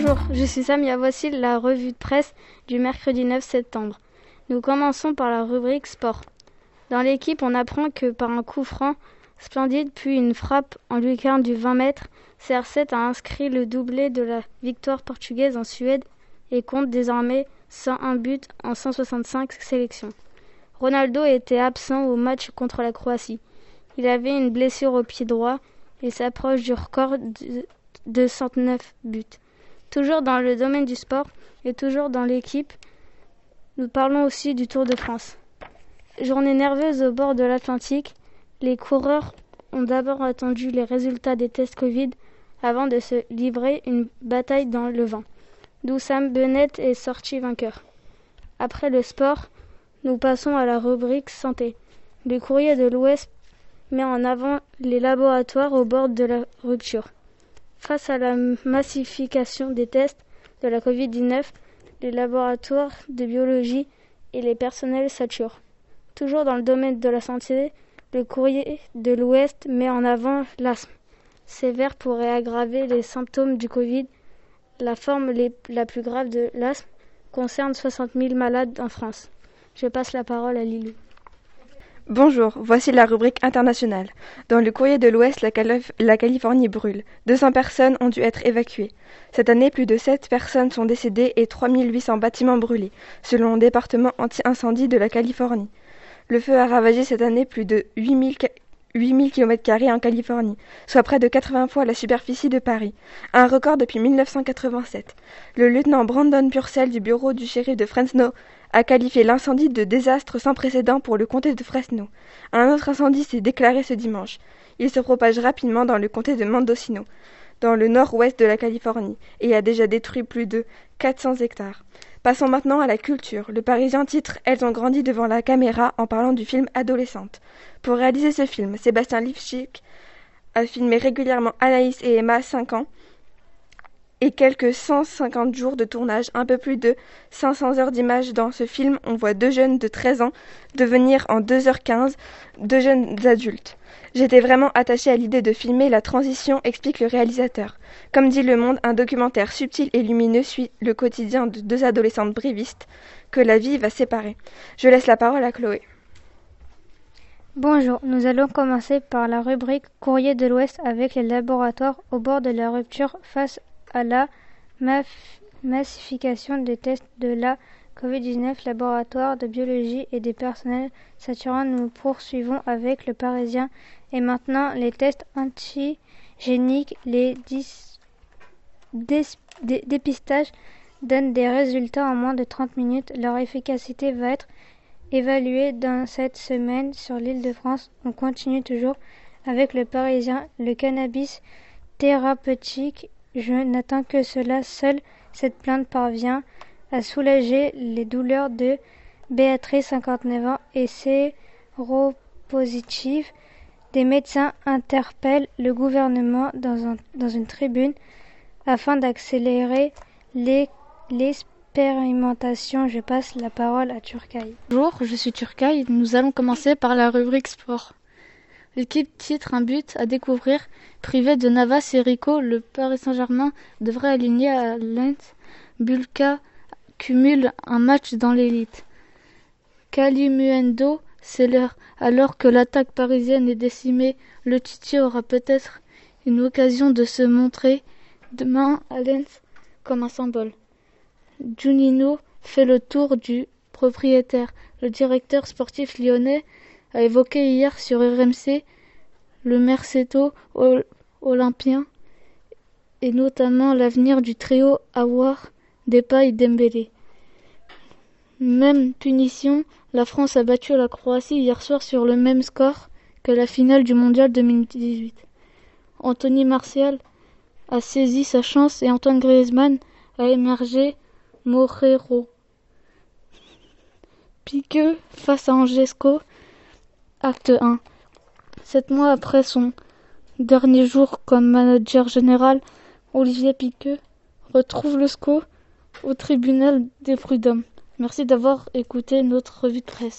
Bonjour, je suis Samia. Voici la revue de presse du mercredi 9 septembre. Nous commençons par la rubrique sport. Dans l'équipe, on apprend que par un coup franc splendide puis une frappe en lucarne du 20 mètres, CR7 a inscrit le doublé de la victoire portugaise en Suède et compte désormais 101 buts en 165 sélections. Ronaldo était absent au match contre la Croatie. Il avait une blessure au pied droit et s'approche du record de 109 buts. Toujours dans le domaine du sport et toujours dans l'équipe, nous parlons aussi du Tour de France. Journée nerveuse au bord de l'Atlantique, les coureurs ont d'abord attendu les résultats des tests Covid avant de se livrer une bataille dans le vent, d'où Sam Bennett est sorti vainqueur. Après le sport, nous passons à la rubrique santé. Le courrier de l'Ouest met en avant les laboratoires au bord de la rupture. Face à la massification des tests de la Covid-19, les laboratoires de biologie et les personnels saturent. Toujours dans le domaine de la santé, le courrier de l'Ouest met en avant l'asthme. Sévère pourrait aggraver les symptômes du Covid. La forme la plus grave de l'asthme concerne 60 000 malades en France. Je passe la parole à Lilou. Bonjour, voici la rubrique internationale. Dans le courrier de l'Ouest, la, Californie brûle. 200 personnes ont dû être évacuées. Cette année, plus de 7 personnes sont décédées et 3800 bâtiments brûlés, selon le département anti-incendie de la Californie. Le feu a ravagé cette année plus de 8000 8000 km en Californie, soit près de 80 fois la superficie de Paris, un record depuis 1987. Le lieutenant Brandon Purcell du bureau du shérif de Fresno a qualifié l'incendie de désastre sans précédent pour le comté de Fresno. Un autre incendie s'est déclaré ce dimanche. Il se propage rapidement dans le comté de Mendocino, dans le nord-ouest de la Californie, et a déjà détruit plus de 400 hectares. Passons maintenant à la culture. Le Parisien titre Elles ont grandi devant la caméra en parlant du film Adolescente. Pour réaliser ce film, Sébastien Lifschik a filmé régulièrement Anaïs et Emma, 5 ans, et quelques 150 jours de tournage, un peu plus de 500 heures d'image dans ce film, on voit deux jeunes de 13 ans devenir en 2h15 deux jeunes adultes. J'étais vraiment attachée à l'idée de filmer la transition, explique le réalisateur. Comme dit Le Monde, un documentaire subtil et lumineux suit le quotidien de deux adolescentes brivistes que la vie va séparer. Je laisse la parole à Chloé. Bonjour, nous allons commencer par la rubrique Courrier de l'Ouest avec les laboratoires au bord de la rupture face à la massification des tests de la Covid-19, laboratoire de biologie et des personnels saturants, nous poursuivons avec le Parisien et maintenant les tests antigéniques, les dépistages donnent des résultats en moins de 30 minutes. Leur efficacité va être évaluée dans cette semaine sur l'île de France. On continue toujours avec le Parisien, le cannabis thérapeutique je n'attends que cela. Seule cette plainte parvient à soulager les douleurs de Béatrice, 59 ans, et séropositive. Des médecins interpellent le gouvernement dans, une tribune afin d'accélérer l'expérimentation. Je passe la parole à Turcaille. Bonjour, je suis Turcaille. Nous allons commencer par la rubrique sport. L'équipe titre un but à découvrir. Privé de Navas et Rico, le Paris Saint-Germain devrait aligner à Lens. Bulka cumule un match dans l'élite. Calimuendo l'heure. alors que l'attaque parisienne est décimée. Le Titi aura peut-être une occasion de se montrer demain à Lens comme un symbole. Junino fait le tour du propriétaire. Le directeur sportif lyonnais a évoqué hier sur RMC le Merceto olympien et notamment l'avenir du trio Awar Depay Dembélé. Même punition, la France a battu la Croatie hier soir sur le même score que la finale du mondial 2018. Anthony Martial a saisi sa chance et Antoine Griezmann a émergé Morero. Piqueux face à Angesco Acte 1. Sept mois après son dernier jour comme manager général, Olivier Piqueux retrouve le SCO au tribunal des prud'hommes. Merci d'avoir écouté notre revue de presse.